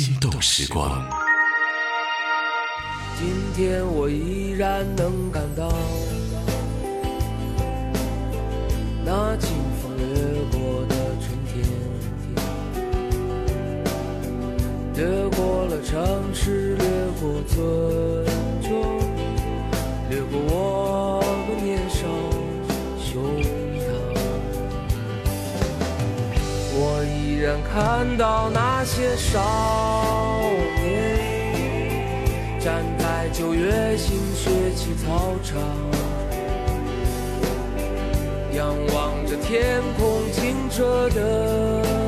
心动时光。今天我依然能感到那清风掠过的春天，掠过了城市，掠过村庄，掠过我看到那些少年。站在九月新学期操场，仰望着天空清澈的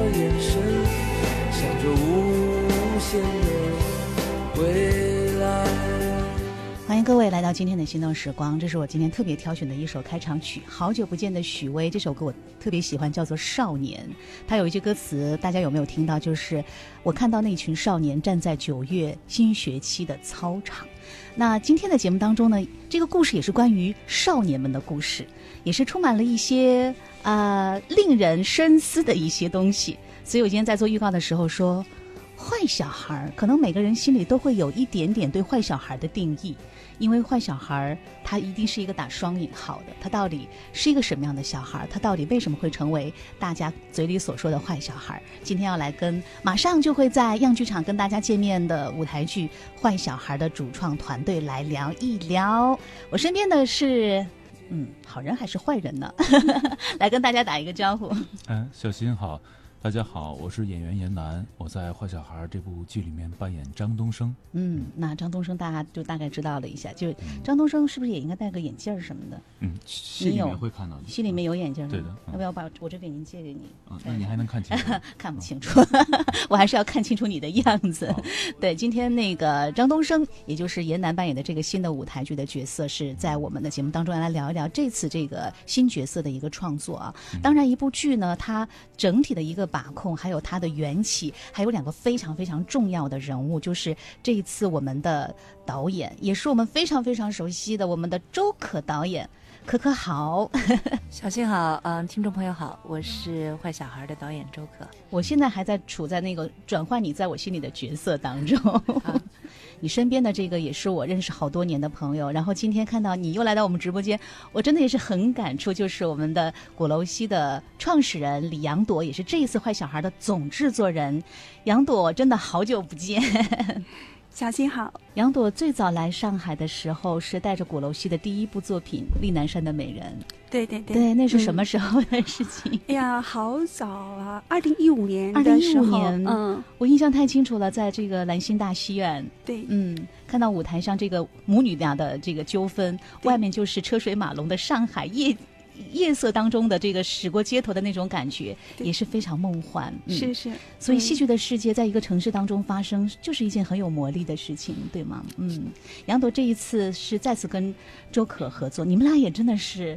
各位来到今天的心动时光，这是我今天特别挑选的一首开场曲。好久不见的许巍，这首歌我特别喜欢，叫做《少年》。它有一句歌词，大家有没有听到？就是我看到那群少年站在九月新学期的操场。那今天的节目当中呢，这个故事也是关于少年们的故事，也是充满了一些呃令人深思的一些东西。所以我今天在做预告的时候说，坏小孩，可能每个人心里都会有一点点对坏小孩的定义。因为坏小孩儿，他一定是一个打双引号的。他到底是一个什么样的小孩儿？他到底为什么会成为大家嘴里所说的坏小孩儿？今天要来跟马上就会在样剧场跟大家见面的舞台剧《坏小孩》的主创团队来聊一聊。我身边的是，嗯，好人还是坏人呢？来跟大家打一个招呼。嗯，小新好。大家好，我是演员严楠，我在《坏小孩》这部剧里面扮演张东升。嗯，那张东升大家就大概知道了一下，就张东升是不是也应该戴个眼镜什么的？嗯，戏里面会看到的。戏里面有眼镜对的。要不要把我这给您借给你？嗯，那你还能看清楚？看不清楚，我还是要看清楚你的样子。对，今天那个张东升，也就是严楠扮演的这个新的舞台剧的角色，是在我们的节目当中来聊一聊这次这个新角色的一个创作啊。当然，一部剧呢，它整体的一个。把控，还有它的缘起，还有两个非常非常重要的人物，就是这一次我们的导演，也是我们非常非常熟悉的我们的周可导演，可可好，小新好，嗯，听众朋友好，我是坏小孩的导演周可，我现在还在处在那个转换你在我心里的角色当中。你身边的这个也是我认识好多年的朋友，然后今天看到你又来到我们直播间，我真的也是很感触。就是我们的鼓楼西的创始人李杨朵，也是这一次坏小孩的总制作人。杨朵，真的好久不见。小新好，杨朵最早来上海的时候是带着鼓楼西的第一部作品《丽南山的美人》。对对对，对，那是什么时候的事情？哎呀，好早啊，二零一五年。二零一五年，嗯，我印象太清楚了，在这个兰心大戏院。对，嗯，看到舞台上这个母女俩的这个纠纷，外面就是车水马龙的上海夜。夜色当中的这个驶过街头的那种感觉，也是非常梦幻。是是，所以戏剧的世界在一个城市当中发生，就是一件很有魔力的事情，对吗？嗯，杨朵这一次是再次跟周可合作，你们俩也真的是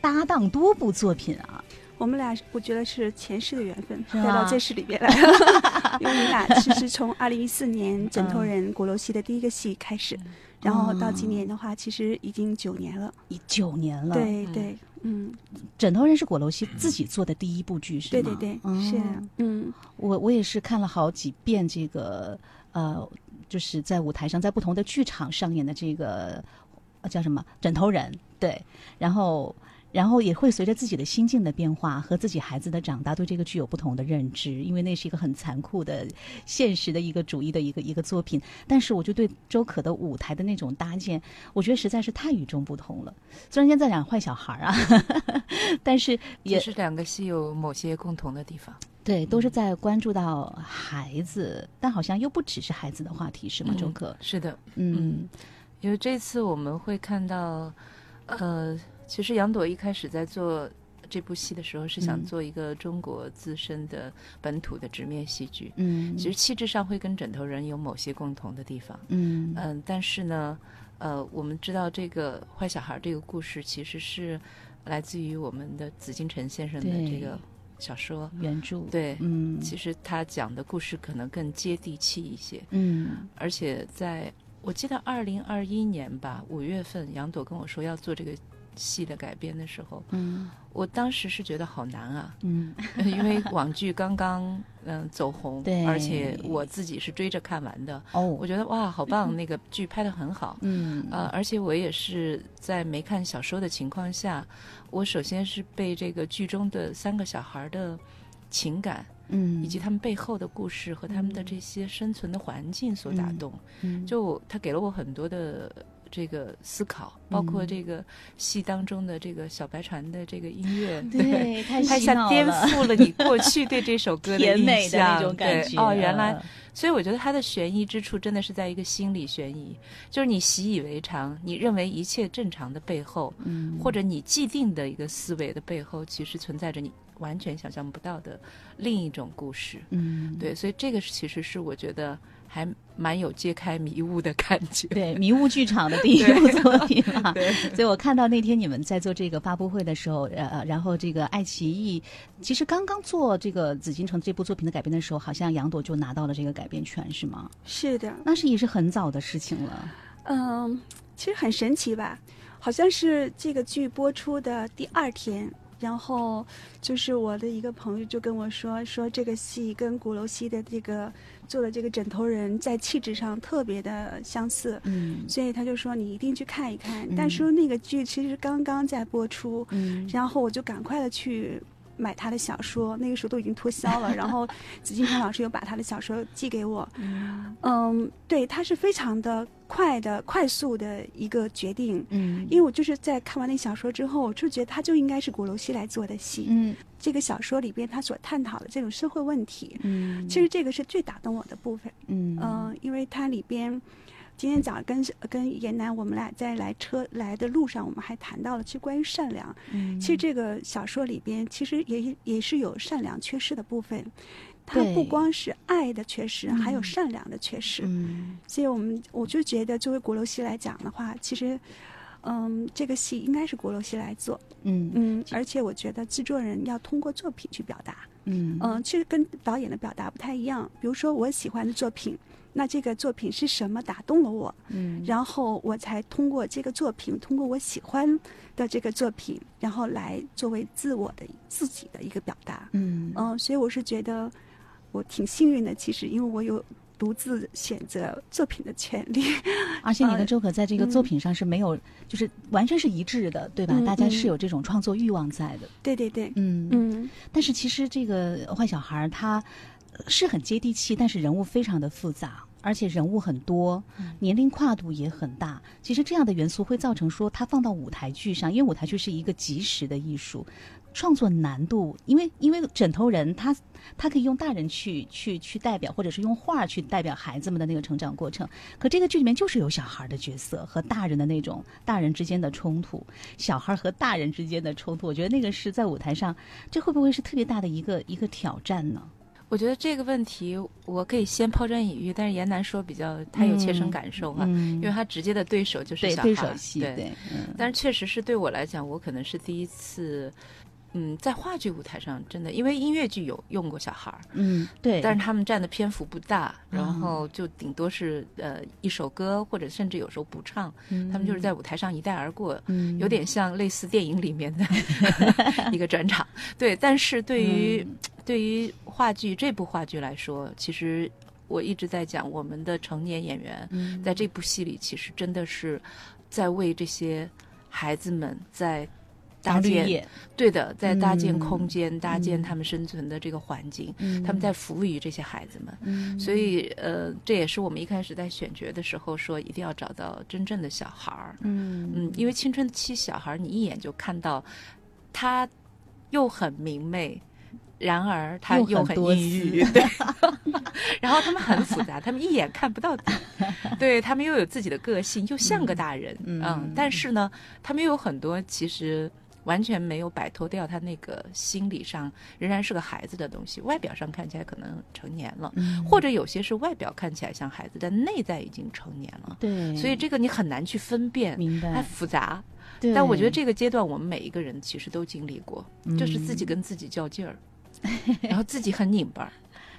搭档多部作品啊。我们俩我觉得是前世的缘分，带到这世里边来了。因为你俩其实从二零一四年《枕头人》鼓楼戏的第一个戏开始，然后到今年的话，其实已经九年了。已九年了。对对。嗯，枕头人是果楼西自己做的第一部剧，是吗？对对对，是。嗯，我我也是看了好几遍这个，呃，就是在舞台上，在不同的剧场上演的这个叫什么枕头人，对，然后。然后也会随着自己的心境的变化和自己孩子的长大，对这个具有不同的认知，因为那是一个很残酷的、现实的一个主义的一个一个作品。但是，我就对周可的舞台的那种搭建，我觉得实在是太与众不同了。虽然现在两个坏小孩啊，但是也是两个戏有某些共同的地方。对，都是在关注到孩子，但好像又不只是孩子的话题，是吗？周可是的，嗯，因为这次我们会看到，呃。其实杨朵一开始在做这部戏的时候，是想做一个中国自身的本土的直面戏剧。嗯，其实气质上会跟《枕头人》有某些共同的地方。嗯嗯，但是呢，呃，我们知道这个坏小孩这个故事其实是来自于我们的紫金陈先生的这个小说原著。对，嗯，其实他讲的故事可能更接地气一些。嗯，而且在我记得二零二一年吧，五月份，杨朵跟我说要做这个。戏的改编的时候，嗯。我当时是觉得好难啊，嗯。因为网剧刚刚嗯、走红，对。而且我自己是追着看完的，哦。我觉得哇，好棒，那个剧拍的很好。嗯。呃，而且我也是在没看小说的情况下，我首先是被这个剧中的三个小孩的情感，嗯。以及他们背后的故事和他们的这些生存的环境所打动。嗯。就他给了我很多的这个思考，包括嗯。这个戏当中的这个小白船的这个音乐，对太它一下颠覆了你过去对这首歌的印甜美的象，那种感觉对哦，原来嗯。所以我觉得它的悬疑之处真的是在一个心理悬疑，就是你习以为常，你认为一切正常的背后，嗯。或者你既定的一个思维的背后，其实存在着你完全想象不到的另一种故事。嗯。对，所以这个其实是我觉得还蛮有揭开迷雾的感觉。对 迷雾剧场的第一部作品嘛，对所以我看到那天你们在做这个发布会的时候，呃，然后这个爱奇艺其实刚刚做这个《紫禁城》这部作品的改编的时候，好像杨朵就拿到了这个改编权，是吗？是的，那是也是很早的事情了。嗯，其实很神奇吧？好像是这个剧播出的第二天，然后就是我的一个朋友就跟我说，说这个戏跟鼓楼西的这个做的这个枕头人在气质上特别的相似，嗯。所以他就说你一定去看一看。嗯。但是那个剧其实刚刚在播出，嗯。然后我就赶快的去买他的小说，那个时候都已经脱销了。然后紫金城老师又把他的小说寄给我，嗯嗯，对，他是非常的快的、快速的一个决定。嗯因为我就是在看完那小说之后，我就觉得他就应该是鼓楼西来做的戏。嗯这个小说里边他所探讨的这种社会问题，嗯，其实这个是最打动我的部分。嗯嗯、因为它里边，今天早上跟跟严楠我们俩在来车来的路上，我们还谈到了，其实关于善良。嗯其实这个小说里边，其实也也是有善良缺失的部分。它不光是爱的缺失，还有嗯善良的缺失。嗯所以我们我就觉得，作为国楼戏来讲的话，其实，嗯，这个戏应该是国楼戏来做。嗯嗯，而且我觉得制作人要通过作品去表达。嗯嗯，其实跟导演的表达不太一样。比如说我喜欢的作品，那这个作品是什么打动了我，嗯然后我才通过这个作品，通过我喜欢的这个作品，然后来作为自我的自己的一个表达。嗯嗯，所以我是觉得我挺幸运的，其实因为我有独自选择作品的权利。而且你跟呃周可在这个嗯作品上是没有，就是完全是一致的，对吧？嗯大家是嗯有这种创作欲望在的。对对对，嗯嗯但是其实这个坏小孩儿他呃是很接地气，但是人物非常的复杂，而且人物很多，年龄跨度也很大。其实这样的元素会造成说，它放到舞台剧上，因为舞台剧是一个即时的艺术，创作难度，因为因为枕头人他他可以用大人去去去代表，或者是用画去代表孩子们的那个成长过程。可这个剧里面就是有小孩的角色和大人的那种大人之间的冲突，小孩和大人之间的冲突，我觉得那个是在舞台上，这会不会是特别大的一个一个挑战呢？我觉得这个问题我可以先抛砖引玉，但是严楠说比较他有切身感受哈、嗯因为他直接的对手就是小孩对手戏，对对，嗯。但是确实是对我来讲，我可能是第一次，嗯，在话剧舞台上真的，因为音乐剧有用过小孩儿，嗯，对，但是他们占的篇幅不大，然后就顶多是呃一首歌，或者甚至有时候不唱，他们就是在舞台上一带而过，嗯。有点像类似电影里面的 一个转场。对，但是对于、嗯对于话剧这部话剧来说，其实我一直在讲，我们的成年演员嗯。在这部戏里，其实真的是在为这些孩子们在搭建，对的，在搭建嗯空间，搭建嗯。他们生存的这个环境，嗯。他们在服务于这些孩子们。嗯。所以，呃，这也是我们一开始在选角的时候说，一定要找到真正的小孩儿。嗯。嗯，因为青春期小孩儿，你一眼就看到他又很明媚，然而他又很又很多阴郁，对。然后他们很复杂，他们一眼看不到底，对他们又有自己的个性，又像个大人，嗯嗯，但是呢，他们又有很多其实。完全没有摆脱掉他那个心理上仍然是个孩子的东西，外表上看起来可能成年了，嗯或者有些是外表看起来像孩子，但内在已经成年了。对，所以这个你很难去分辨，明白它复杂。对但我觉得这个阶段我们每一个人其实都经历过，就是自己嗯跟自己较劲儿，然后自己很拧巴儿。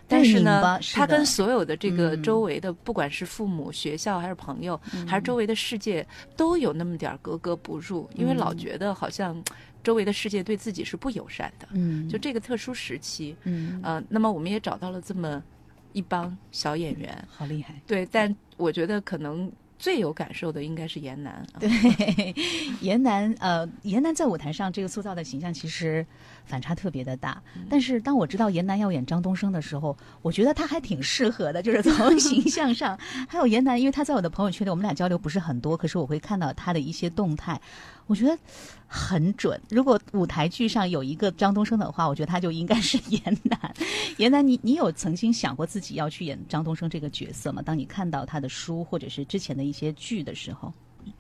但是呢，他跟所有的这个嗯周围的，不管是父母、学校还是朋友，还是嗯周围的世界，都有那么点儿格格不入，因为老嗯觉得好像周围的世界对自己是不友善的。嗯，就这个特殊时期，嗯呃，那么我们也找到了这么一帮小演员，好厉害。对，但我觉得可能最有感受的应该是严楠啊。对，严楠，呃，严楠在舞台上这个塑造的形象其实反差特别的大。但是当我知道严楠要演张东升的时候，我觉得他还挺适合的，就是从 形象上，还有严楠，因为他在我的朋友圈里，我们俩交流不是很多，可是我会看到他的一些动态，我觉得很准。如果舞台剧上有一个张东升的话，我觉得他就应该是严楠。严楠，你你有曾经想过自己要去演张东升这个角色吗？当你看到他的书或者是之前的一些剧的时候，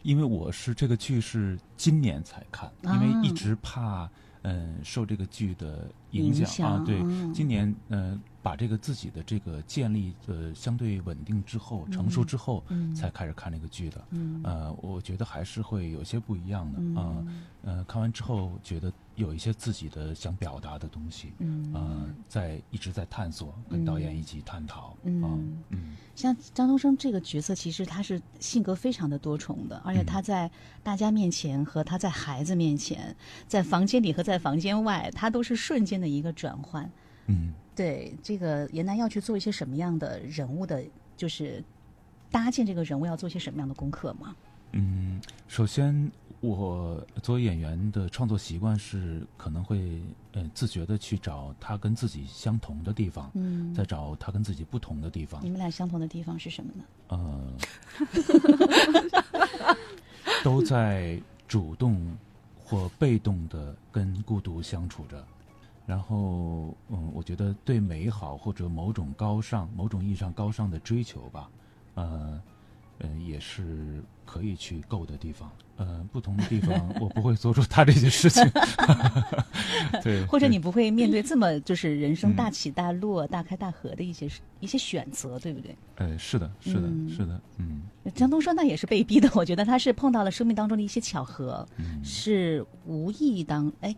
因为我是这个剧是今年才看，因啊为一直怕嗯、受这个剧的影影响响啊。对，嗯今年呃把这个自己的这个建立呃相对稳定之后，成熟之后，嗯才开始看这个剧的。嗯呃，我觉得还是会有些不一样的啊。嗯呃，看完之后觉得有一些自己的想表达的东西，嗯呃，在一直在探索，跟导演一起探讨。嗯啊嗯像张东升这个角色，其实他是性格非常的多重的，而且他在大家面前和他在孩子面前，在房间里和在房间外，他都是瞬间的一个转换。嗯对这个严楠要去做一些什么样的人物的，就是搭建这个人物要做些什么样的功课吗？嗯，首先我作为演员的创作习惯是可能会呃自觉的去找他跟自己相同的地方，嗯，再找他跟自己不同的地方你。们俩相同的地方是什么呢？呃，都在主动或被动的跟孤独相处着。然后，嗯，我觉得对美好或者某种高尚、某种意义上高尚的追求吧，呃，呃，也是可以去够的地方。呃，不同的地方，我不会做出他这些事情。对，对或者你不会面对这么就是人生嗯大起大落、大开大合的一些一些选择，对不对？呃，是的，是的，嗯是的，嗯江东说那也是被逼的，我觉得他是碰到了生命当中的一些巧合，嗯是无意当哎，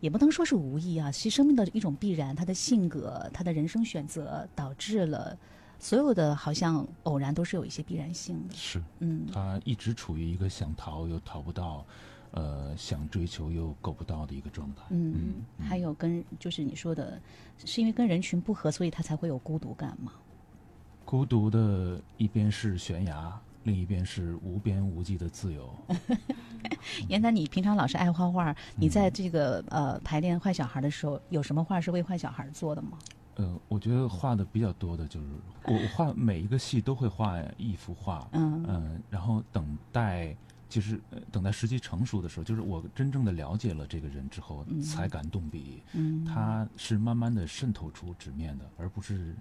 也不能说是无意啊，其实生命的一种必然，他的性格、他的人生选择导致了所有的好像偶然都是有一些必然性的，是。嗯他一直处于一个想逃又逃不到，呃，想追求又够不到的一个状态。嗯，还有跟就是你说的，是因为跟人群不合，所以他才会有孤独感吗？孤独的一边是悬崖，另一边是无边无际的自由。严楠，你平常老是爱画画，你嗯在这个呃排练坏小孩的时候，有什么画是为坏小孩做的吗？呃，我觉得画的比较多的就是我我画每一个戏都会画一幅画，嗯嗯，然后等待。就是呃等待时机成熟的时候，就是我真正的了解了这个人之后，才敢动笔。嗯，他是慢慢的渗透出纸面的，而不是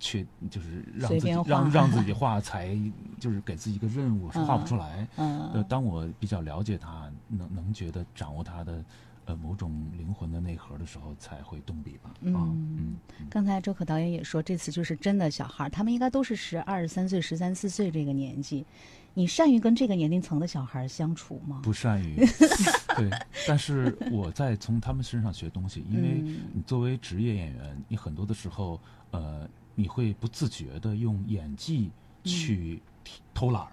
确就是让自己让让自己 画才就是给自己一个任务，是画不出来。呃，嗯当我比较了解他，能能觉得掌握他的呃某种灵魂的内核的时候，才会动笔吧。啊，嗯嗯，刚才周可导演也说，这次就是真的小孩，他们应该都是十二三岁、十三四岁这个年纪。你善于跟这个年龄层的小孩相处吗？不善于 对，但是我在从他们身上学东西，因为嗯你作为职业演员，你很多的时候，呃，你会不自觉的用演技去偷懒儿。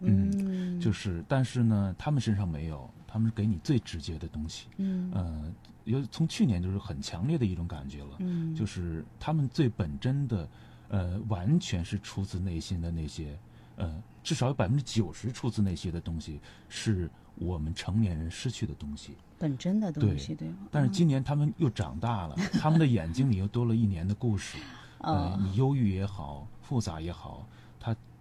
嗯，就是，但是呢，他们身上没有，他们是给你最直接的东西。嗯呃，有从去年就是很强烈的一种感觉了，嗯就是他们最本真的，呃，完全是出自内心的那些，呃，至少有百分之九十出自那些的东西，是我们成年人失去的东西。本真的东西，对吗？但是今年他们又长大了，他们的眼睛里又多了一年的故事。呃哦，你忧郁也好，复杂也好，他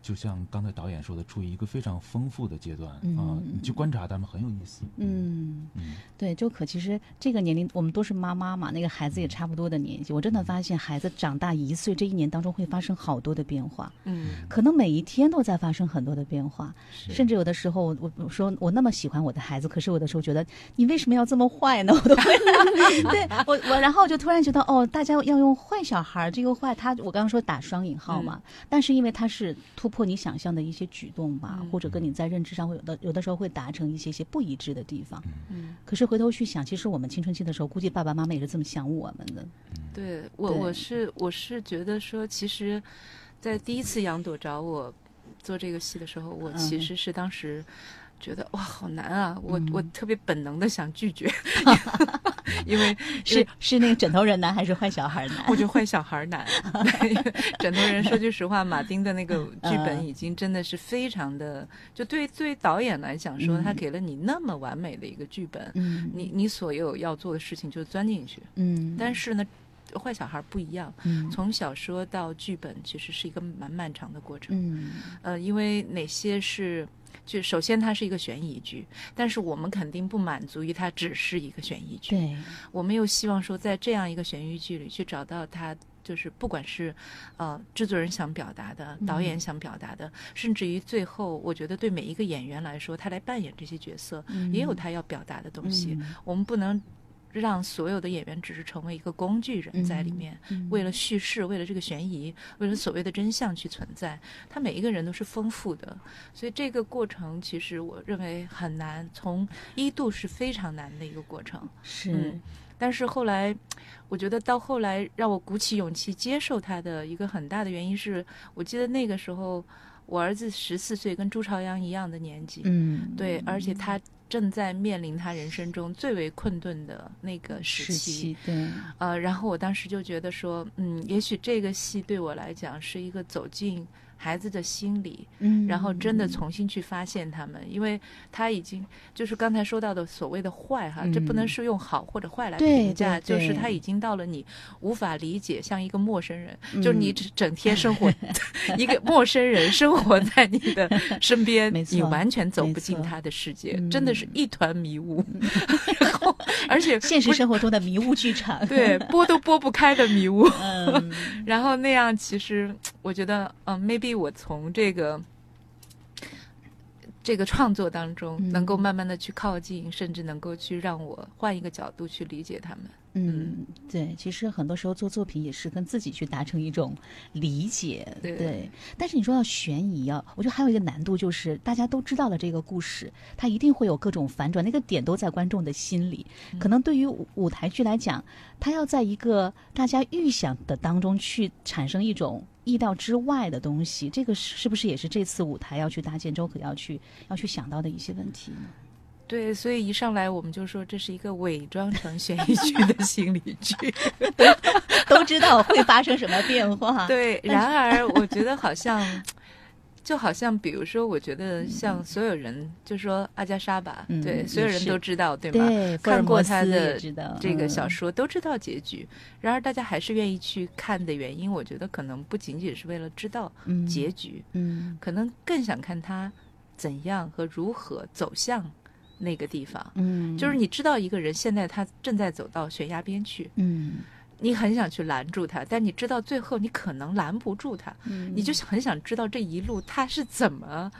就像刚才导演说的，处于一个非常丰富的阶段啊、嗯你去观察他们很有意思。嗯，嗯。对，周可其实这个年龄，我们都是妈妈嘛，那个孩子也差不多的年纪。我真的发现，孩子长大一岁这一年当中会发生好多的变化，嗯，可能每一天都在发生很多的变化，甚至有的时候，我我我说我那么喜欢我的孩子，可是有的时候觉得你为什么要这么坏呢？我都会，对我我，然后就突然觉得，哦，大家要用坏小孩这个坏，他我刚刚说打双引号嘛，但是因为他是突破你想象的一些举动吧，嗯。或者跟你在认知上会有的有的时候会达成一些些不一致的地方。嗯，可是回头去想，其实我们青春期的时候，估计爸爸妈妈也是这么想我们的。对我对。我是我是觉得说，其实，在第一次杨朵找我做这个戏的时候，我其嗯。实是当时觉得哇好难啊，我我嗯特别本能的想拒绝，因为 是是那个枕头人难还是坏小孩难？我觉得坏小孩儿难。对枕头人说句实话，马丁的那个剧本嗯已经真的是非常的，就对对导演来讲说，嗯他给了你那么完美的一个剧本，嗯，你你所有要做的事情就钻进去。嗯，但是呢，坏小孩儿不一样，嗯从小说到剧本其实是一个蛮漫长的过程。嗯呃，因为哪些是。就首先，它是一个悬疑剧，但是我们肯定不满足于它只是一个悬疑剧。对，我们又希望说，在这样一个悬疑剧里去找到它，就是不管是呃制作人想表达的，导演想表达的，甚至于最后，我觉得对每一个演员来说，他来扮演这些角色，也有他要表达的东西。嗯我们不能让所有的演员只是成为一个工具人在里面，嗯为了叙事，为了这个悬疑，为了所谓的真相去存在。他每一个人都是丰富的，所以这个过程其实我认为很难，从一度是非常难的一个过程。是嗯但是后来，我觉得到后来让我鼓起勇气接受他的一个很大的原因是，我记得那个时候我儿子十四岁，跟朱朝阳一样的年纪，嗯对，而且他正在面临他人生中最为困顿的那个时。期对，呃，然后我当时就觉得说，嗯，也许这个戏对我来讲是一个走进孩子的心理，嗯，然后真的重新去发现他们，因为他已经就是刚才说到的所谓的坏哈，这不能嗯。是用好或者坏来评价，就是他已经到了你无法理解，像一个陌生人，嗯。就是你整整天生活 一个陌生人生活在你的身边 你完全走不进他的世界，嗯。真的是一团迷雾，而且现实生活中的迷雾剧场，对拨都拨不开的迷雾。嗯 然后那样，其实我觉得，嗯、m a y b e 我从这个这个创作当中，嗯能够慢慢的去靠近，甚至能够去让我换一个角度去理解他们。嗯，对，其实很多时候做作品也是跟自己去达成一种理解，对但是你说要悬疑啊，我觉得还有一个难度就是，大家都知道了这个故事，它一定会有各种反转，那个点都在观众的心里。可能对于舞舞台剧来讲，它要在一个大家预想的当中去产生一种意料之外的东西，这个是是不是也是这次舞台要去搭建周可要去要去想到的一些问题呢？对，所以一上来我们就说这是一个伪装成悬疑剧的 心理剧。都知道会发生什么变化，对，然而我觉得好像。就好像，比如说，我觉得像所有人，就说阿加莎吧，嗯对，所有人都知道，对吧？对，看过他的这个小嗯说都知道结局，然而大家还是愿意去看的原因，我觉得可能不仅仅是为了知道嗯结局，嗯可能更想看他怎样和如何走向那个地方。嗯，就是你知道一个人现在他正在走到悬崖边去，嗯你很想去拦住他，但你知道最后你可能拦不住他，嗯你就很想知道这一路他是怎么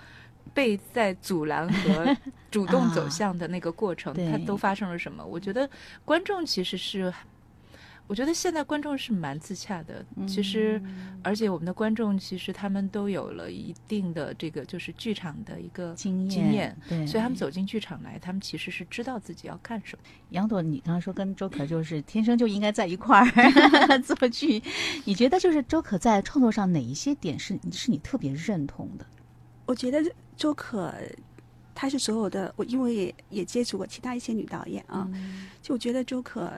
被在阻拦和 主动走向的那个过程，他都发生了什么？我觉得观众其实是。我觉得现在观众是蛮自洽的，其实，嗯而且我们的观众其实他们都有了一定的这个就是剧场的一个经验经验，对，所以他们走进剧场来，他们其实是知道自己要看什么。杨朵，你刚刚说跟周可就是天生就应该在一块儿 做剧，你觉得就是周可在创作上哪一些点是是你特别认同的？我觉得周可，她是所有的我，因为也也接触过其他一些女导演啊，就我觉得周可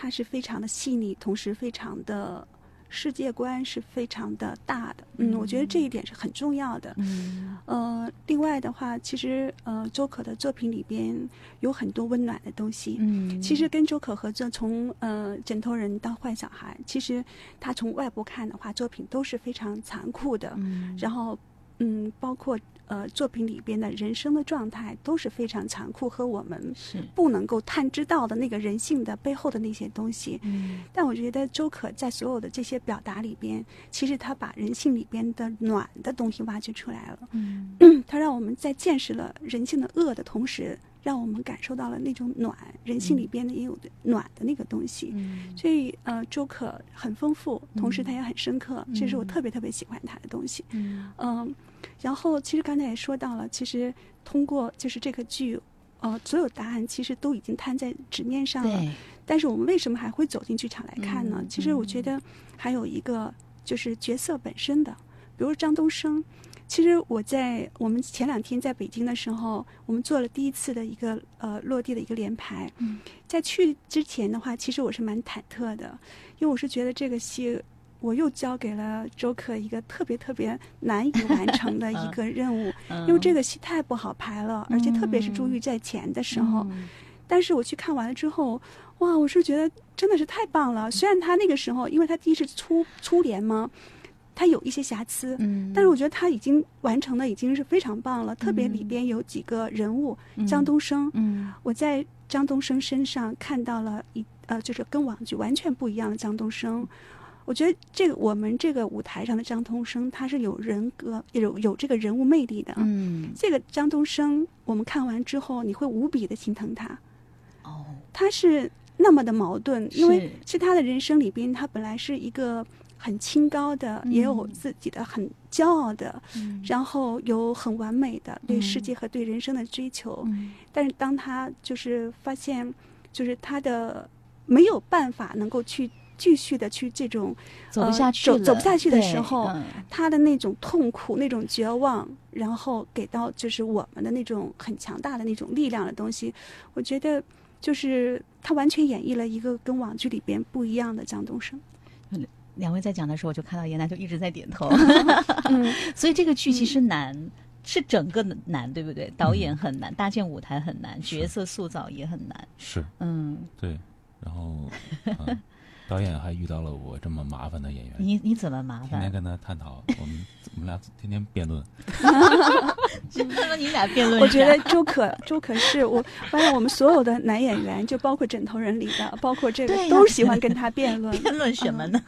她是非常的细腻，同时非常的世界观是非常的大的。嗯，我觉得这一点是很重要的。嗯呃，另外的话，其实呃，周可的作品里边有很多温暖的东西。嗯其实跟周可合作，从呃枕头人到坏小孩，其实他从外部看的话，作品都是非常残酷的。嗯然后，嗯，包括呃作品里边的人生的状态都是非常残酷，和我们是不能够探知到的那个人性的背后的那些东西。嗯但我觉得周可在所有的这些表达里边，其实他把人性里边的暖的东西挖掘出来了。嗯 他让我们在见识了人性的恶的同时，让我们感受到了那种暖，人性里边的也有的暖的那个东西。嗯所以呃，周可很丰富，同时嗯他也很深刻，这是我嗯特别特别喜欢他的东西。嗯嗯，然后其实刚才也说到了，其实通过就是这个剧，呃，所有答案其实都已经摊在纸面上了。对，但是我们为什么还会走进剧场来看呢？嗯其实我觉得还有一个就是角色本身的，比如张东升。其实我在我们前两天在北京的时候，我们做了第一次的一个呃落地的一个联排。嗯在去之前的话，其实我是蛮忐忑的，因为我是觉得这个戏我又交给了周可一个特别特别难以完成的 一个任务，因为这个戏太不好排了，而且特别是朱玉在前的时候。嗯。但是我去看完了之后，哇，我是觉得真的是太棒了。虽然他那个时候，因为他第一次初初联嘛，他有一些瑕疵，嗯，但是我觉得他已经完成的已经是非常棒了。特别里边有几个人物，张东升，嗯。我在张东升身上看到了一呃，就是跟网剧完全不一样的张东升。我觉得这个我们这个舞台上的张东升，他是有人格、有有这个人物魅力的。嗯这个张东升，我们看完之后，你会无比的心疼他。哦他是那么的矛盾，因为是是他的人生里边，他本来是一个很清高的，嗯也有自己的很骄傲的，嗯然后有很完美的对嗯世界和对人生的追求。嗯但是当他就是发现，就是他的没有办法能够去继续的去这种走不呃下去了走走不下去的时候嗯他的那种痛苦、那种绝望，然后给到就是我们的那种很强大的那种力量的东西，我觉得就是他完全演绎了一个跟网剧里边不一样的张东升。两位在讲的时候，我就看到严楠就一直在点头。嗯，所以这个剧其实难，是整个难，对不对？导演很难，搭建舞台很难，角色塑造也很难。是嗯，对，然后、嗯导演还遇到了我这么麻烦的演员，你你怎么麻烦？天天跟他探讨，我们 我们俩天天辩论，那么你俩辩论我觉得周可 周可是我发现我们所有的男演员，就包括枕头人里的，包括这个都喜欢跟他辩论。辩论什么呢？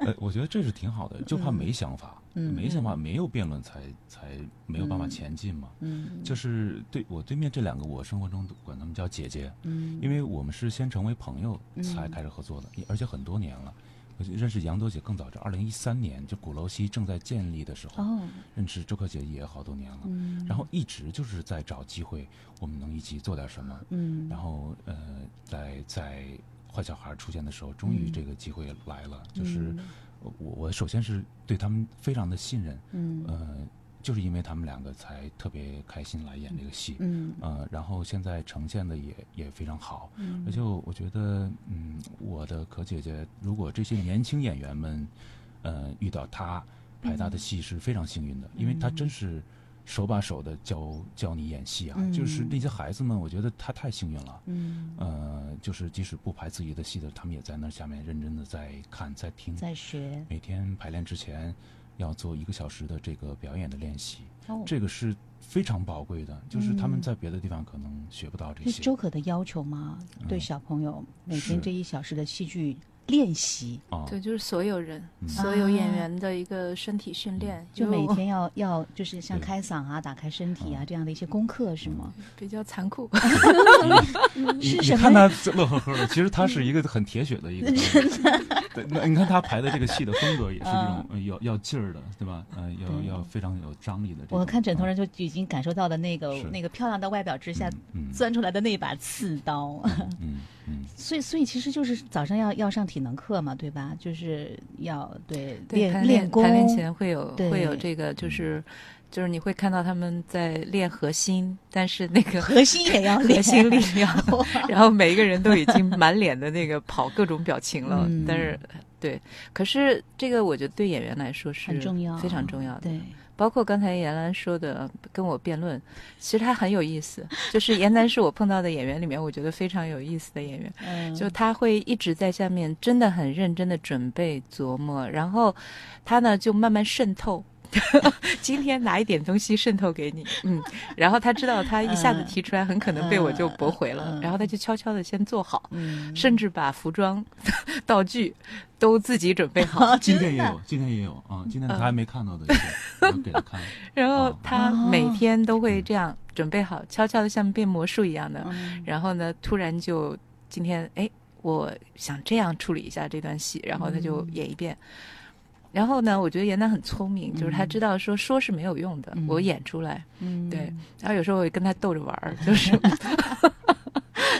呃，我觉得这是挺好的，就怕没想法，嗯。没想法，没有辩论才才没有办法嗯前进嘛。嗯，就是对我对面这两个，我生活中管他们叫姐姐，嗯，因为我们是先成为朋友才嗯开始合作的，而且很多年了。我认识杨多姐更早，这二零一三年，就鼓楼西正在建立的时候，哦，认识周克姐也好多年了。嗯，然后一直就是在找机会，我们能一起做点什么。嗯，然后呃，在在坏小孩出现的时候，终于嗯这个机会来了。就是嗯我我首先是对他们非常的信任，嗯呃，就是因为他们两个才特别开心来演这个戏。嗯。呃，然后现在呈现的也也非常好，嗯。而且我我觉得，嗯，我的可姐姐，如果这些年轻演员们，呃，遇到她拍她的戏是非常幸运的，因为她真是手把手的教教你演戏啊，就是嗯那些孩子们，我觉得她太幸运了，嗯，呃，就是即使不拍自己的戏的，他们也在那下面认真的在看在听，在学。每天排练之前要做一个小时的这个表演的练习，哦，这个是非常宝贵的，就是他们嗯。在别的地方可能学不到这些。这是周可的要求吗？对嗯小朋友每天这一小时的戏剧练习，啊，对，就是所有人、嗯。所有演啊员的一个身体训练，就每天要要就是像开嗓啊、打开身体啊这样的一些功课是吗？比较残酷。你你 是什么？看他乐呵呵的，其实他是一个很铁血的一个。对，那你看他排的这个戏的风格也是这种呃要要劲儿的，对吧？呃，要要非常有张力的这种。我看枕头嗯人就已经感受到了那个那个漂亮的外表之下嗯钻出来的那把刺刀。嗯嗯 所以，所以其实就是早上要要上体能课嘛，对吧？就是要对对，练练功，排练前会有会有这个，就是就是你会看到他们在练核心，但是那个核心也要练核心力量，然后每一个人都已经满脸的那个跑各种表情了，嗯但是对，可是这个我觉得对演员来说是很重要，非常重要的。对，包括刚才严兰说的跟我辩论，其实他很有意思。就是严楠是我碰到的演员里面，我觉得非常有意思的演员。嗯，就他会一直在下面真的很认真的准备琢磨，然后他呢就慢慢渗透。今天拿一点东西渗透给你，嗯，然后他知道他一下子提出来，很可能被我就驳回了，然后他就悄悄的先做好，甚至把服装、道具都自己准备好。今天也有，今天也有啊，今天他还没看到的，我给他看。然后他每天都会这样准备好，悄悄的像变魔术一样的，然后呢，突然就今天哎。我想这样处理一下这段戏，然后他就演一遍。然后呢，我觉得严楠很聪明，就是他知道说说是没有用的，我演出来，对。然后有时候我也跟他逗着玩儿，就是。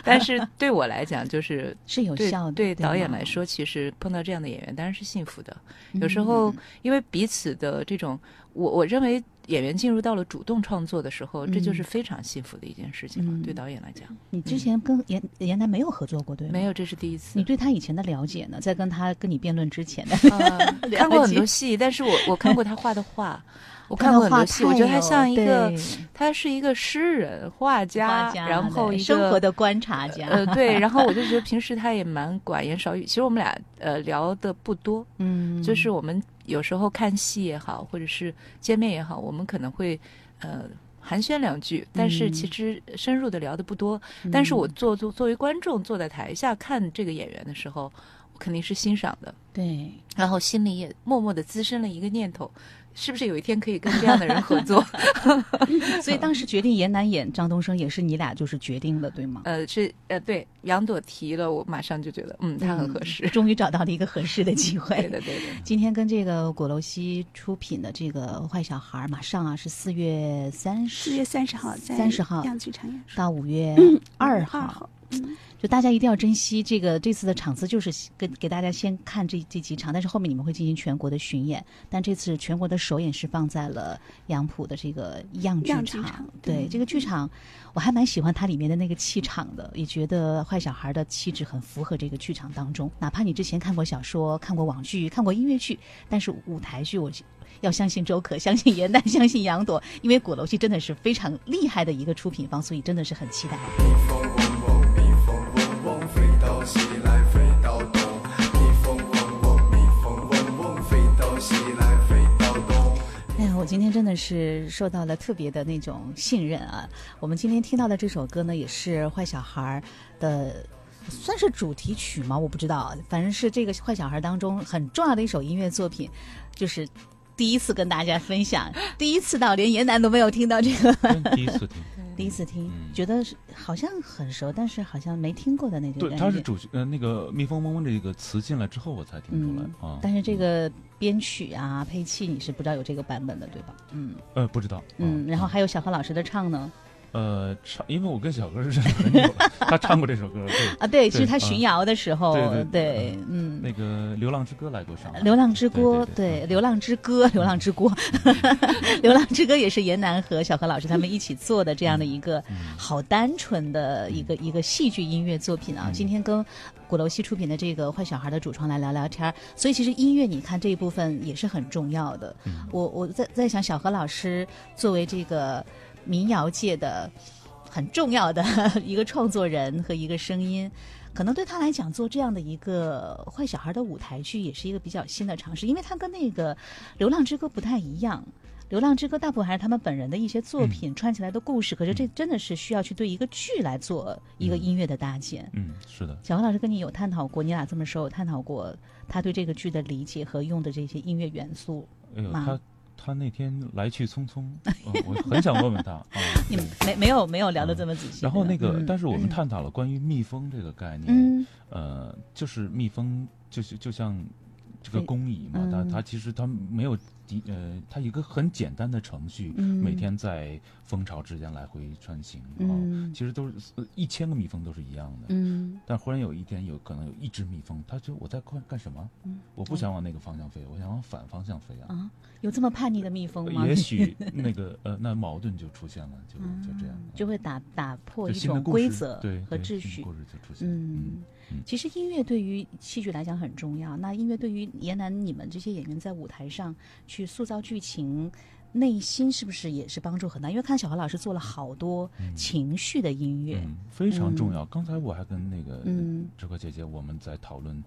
但是对我来讲，就是 是有效的。对导演来说，其实碰到这样的演员当然是幸福的。有时候因为彼此的这种，我我认为。演员进入到了主动创作的时候，这就是非常幸福的一件事情了。对导演来讲，你之前跟严严楠没有合作过，对吗？没有，这是第一次。你对他以前的了解呢？在跟他跟你辩论之前的，看过很多戏，但是我 我看过他画的画，我看过很多戏，我觉得他像一个，他是一个诗人、画家，然后一个生活的观察家。呃，对，然后我就觉得平时他也蛮寡言少语。其实我们俩呃聊的不多，嗯，就是我们。有时候看戏也好，或者是见面也好，我们可能会呃寒暄两句，但是其实深入的聊的不多。但是我作作作为观众坐在台下看这个演员的时候，我肯定是欣赏的。对，然后心里也默默的滋生了一个念头。是不是有一天可以跟这样的人合作？所以当时决定严楠演张东升，也是你俩就是决定的，对吗？呃，是呃，对，杨朵提了，我马上就觉得，嗯，他很合适，终于找到了一个合适的机会。对的，对的。今天跟这个果楼西出品的这个坏小孩，马上啊是四月三十，四月三十号，三十号样剧场演到五月二号。就大家一定要珍惜这个这次的场次，就是给给大家先看这这几场，但是后面你们会进行全国的巡演。但这次全国的首演是放在了杨浦的这个样剧场。对这个剧场，我还蛮喜欢它里面的那个气场的，也觉得坏小孩的气质很符合这个剧场当中。哪怕你之前看过小说、看过网剧、看过音乐剧，但是舞台剧，我要相信周可，相信严丹，相信杨朵，因为鼓楼戏真的是非常厉害的一个出品方，所以真的是很期待。我今天真的是受到了特别的那种信任啊！我们今天听到的这首歌呢，也是坏小孩的，算是主题曲吗？我不知道，反正是这个坏小孩当中很重要的一首音乐作品，就是第一次跟大家分享，第一次到连严楠都没有听到这个，第一次听。第一次听，觉得是好像很熟，但是好像没听过的那种。对，它是主呃那个蜜蜂嗡嗡这个词进来之后，我才听出来啊。但是这个编曲啊、配器，你是不知道有这个版本的，对吧？嗯。呃，不知道。嗯，然后还有小何老师的唱呢。呃，唱，因为我跟小哥认识很久，他唱过这首歌。对啊，对，其实他巡游的时候，对对，嗯，那个《流浪之歌》来过上。流浪之歌，对，《流浪之歌》，《流浪之歌》，《流浪之歌》也是严楠和小何老师他们一起做的这样的一个好单纯的一个一个戏剧音乐作品啊。今天跟鼓楼西出品的这个坏小孩的主创来聊聊天所以其实音乐你看这一部分也是很重要的。我我在在想，小何老师作为这个。民谣界的很重要的 一个创作人和一个声音，可能对他来讲做这样的一个坏小孩的舞台剧也是一个比较新的尝试，因为他跟那个《流浪之歌》不太一样，《流浪之歌》大部分还是他们本人的一些作品串起来的故事，可是这真的是需要去对一个剧来做一个音乐的搭建。嗯，是的。小黄老师跟你有探讨过，你俩这么说有探讨过他对这个剧的理解和用的这些音乐元素吗？他那天来去匆匆，我很想问问他啊。你没没有没有聊的这么仔细。然后那个，但是我们探讨了关于蜜蜂这个概念，呃，就是蜜蜂就是就像这个工蚁嘛，它它其实它没有。第呃，它一个很简单的程序，每天在蜂巢之间来回穿行啊，其实都是一千个蜜蜂都是一样的。嗯，但忽然有一天，有可能有一只蜜蜂，它就我在干干什么？我不想往那个方向飞，我想往反方向飞啊！啊，有这么叛逆的蜜蜂吗？也许 那个呃，那矛盾就出现了，就就这样，就会打打破一种规则对和秩序。嗯。其实音乐对于戏剧来讲很重要。那音乐对于严楠你们这些演员在舞台上去塑造剧情，内心是不是也是帮助很大？因为看小何老师做了好多情绪的音乐，非常重要。刚才我还跟那个嗯志哥姐姐我们在讨论，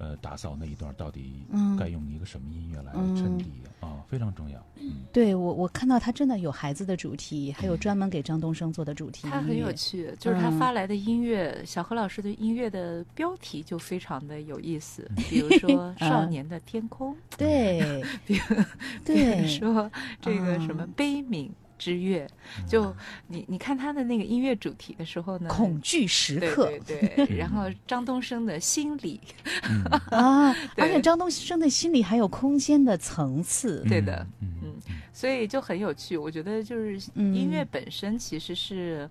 呃，打扫那一段到底嗯。该用一个什么音乐来嗯。衬底啊，非常重要。嗯，对我我看到他真的有孩子的主题，还有嗯专门给张东升做的主题。他很有趣，就是他嗯发来的音乐，小何老师的音乐的标题就非常的有意思，比如说《少年的天空》，对。比如比如对，说这个什么嗯。悲悯之月，就你你看他的那个音乐主题的时候呢，恐惧时刻对对，然后张东升的心理，嗯。啊，而且张东升的心理还有空间的层次，对的。嗯。所以就很有趣。我觉得就是嗯。音乐本身其实是，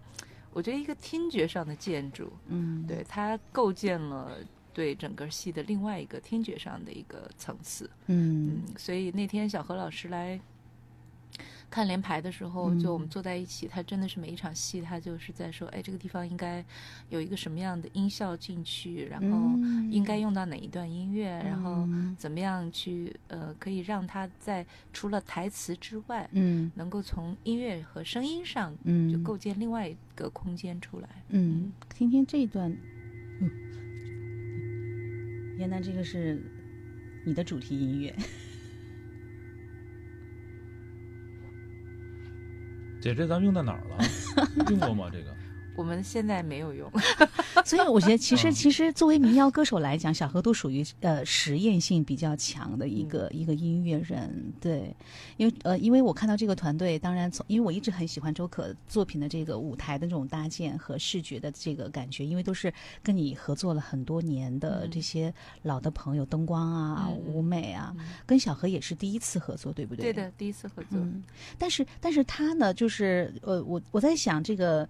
我觉得一个听觉上的建筑，嗯，对它构建了对整个戏的另外一个听觉上的一个层次。嗯。嗯，所以那天小何老师来看连排的时候，嗯就我们坐在一起，他真的是每一场戏，他就是在说，哎，这个地方应该有一个什么样的音效进去，然后嗯。应该用到哪一段音乐，然后嗯。怎么样去呃，可以让他在除了台词之外，嗯。能够从音乐和声音上嗯，就构建另外一个空间出来。嗯，听听这一段，嗯，原来这个是你的主题音乐，姐，这咱用在哪儿了？用过吗？这个？我们现在没有用，所以我觉得其实嗯。其实作为民谣歌手来讲，小何都属于呃实验性比较强的一个、一个音乐人，对，因为呃因为我看到这个团队，当然从因为我一直很喜欢周可作品的这个舞台的这种搭建和视觉的这个感觉，因为都是跟你合作了很多年的嗯。这些老的朋友，灯光啊、嗯舞美啊，嗯。跟小何也是第一次合作，对不对？对的，第一次合作。嗯，但是但是他呢，就是呃，我我在想这个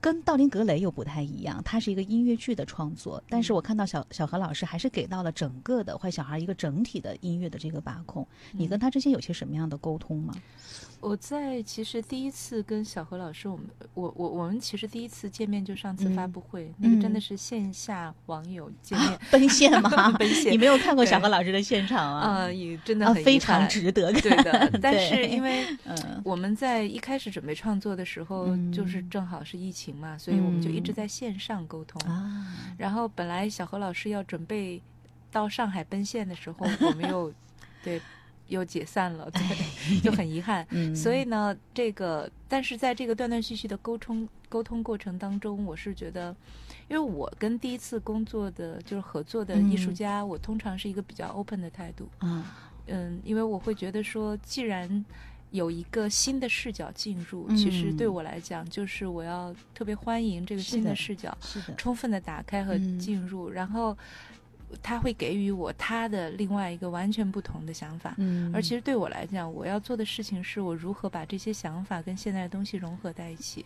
跟道林格雷又不太一样，他是一个音乐剧的创作，但是我看到小小何老师还是给到了整个的坏小孩一个整体的音乐的这个把控。你跟他之间有些什么样的沟通吗？我在其实第一次跟小何老师，我们我我我们其实第一次见面就上次嗯发布会，那个真的嗯是线下网友 见面，奔现吗？奔现你没有看过小何老师的现场啊？呃，也真的非常值得。对的，但是因为嗯我们在一开始准备创作的时候，嗯就是正好是疫情嘛，所以我们就一直嗯。在线上沟通。啊，然后本来小何老师要准备到上海奔现的时候，我们又对又解散了，对，就很遗憾。嗯，所以呢，这个但是在这个断断续续的沟通沟通过程当中，我是觉得，因为我跟第一次工作的就是合作的艺术嗯。家，我通常是一个比较 open 的态度，嗯，嗯，因为我会觉得说，既然有一个新的视角进入，其实对嗯我来讲，就是我要特别欢迎这个新的的视角，是的，充分的打开和嗯进入，然后他会给予我他的另外一个完全不同的想法。嗯，而其实对我来讲，我要做的事情是我如何把这些想法跟现在的东西融合在一起。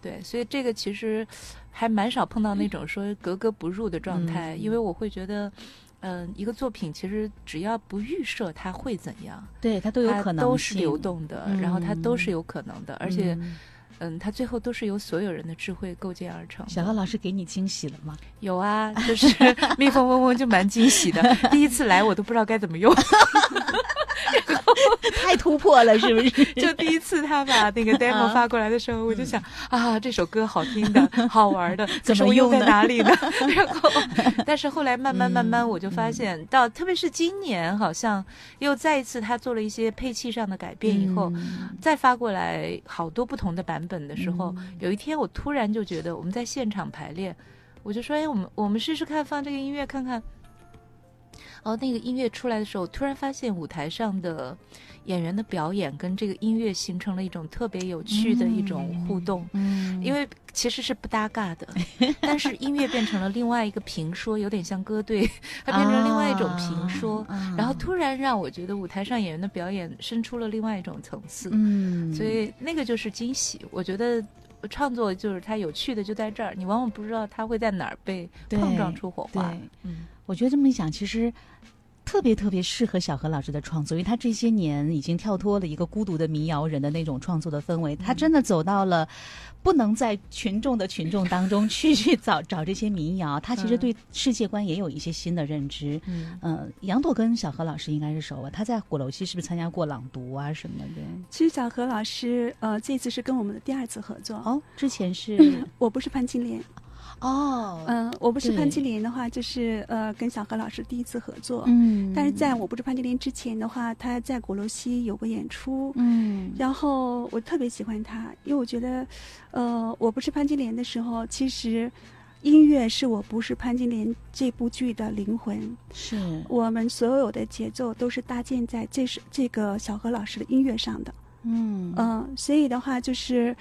对，所以这个其实还蛮少碰到那种说格格不入的状态，嗯。因为我会觉得，嗯、一个作品其实只要不预设它会怎样，对它都有它可能都是流动的，然后它都是嗯。有可能的，而且，嗯嗯，它最后都是由所有人的智慧构建而成的。小何老师给你惊喜了吗？有啊，就是 蜜蜂嗡嗡就蛮惊喜的，第一次来我都不知道该怎么用。太突破了，是不是？就第一次他把那个 demo 发过来的时候，我就想啊，这首歌好听的，好玩的，怎么用在哪里呢？然后，但是后来慢慢慢慢，嗯我就发现到，特别是今年，好像又再一次他做了一些配器上的改变以后，嗯再发过来好多不同的版本的时候，嗯有一天我突然就觉得我们在现场排练，我就说，哎，我们我们试试看放这个音乐看看。哦，那个音乐出来的时候，突然发现舞台上的演员的表演跟这个音乐形成了一种特别有趣的一种互动，嗯，因为其实是不搭嘎的，但是音乐变成了另外一个评说，有点像歌队，它变成另外一种评说，啊然后突然让我觉得舞台上演员的表演生出了另外一种层次，嗯，所以那个就是惊喜。我觉得创作就是它有趣的就在这儿，你往往不知道它会在哪儿被碰撞出火花。嗯，我觉得这么一想，其实特别特别适合小何老师的创作，因为他这些年已经跳脱了一个孤独的民谣人的那种创作的氛围，他真的走到了。不能在群众的群众当中 去去找找这些民谣，他其实嗯对世界观也有一些新的认知。嗯嗯，杨朵跟小何老师应该是熟吧？他在鼓楼西是不是参加过朗读啊什么的？其实小何老师，呃，这次是跟我们的第二次合作。哦，之前是 我不是潘金莲，哦，嗯，我不是潘金莲的话，就是呃跟小何老师第一次合作。嗯，但是在我不是潘金莲之前的话，他在鼓楼西有过演出。嗯，然后我特别喜欢他，因为我觉得，呃，我不是潘金莲的时候，其实音乐是我不是潘金莲这部剧的灵魂。是，我们所有的节奏都是搭建在这是这个小何老师的音乐上的。嗯嗯，所以的话就是，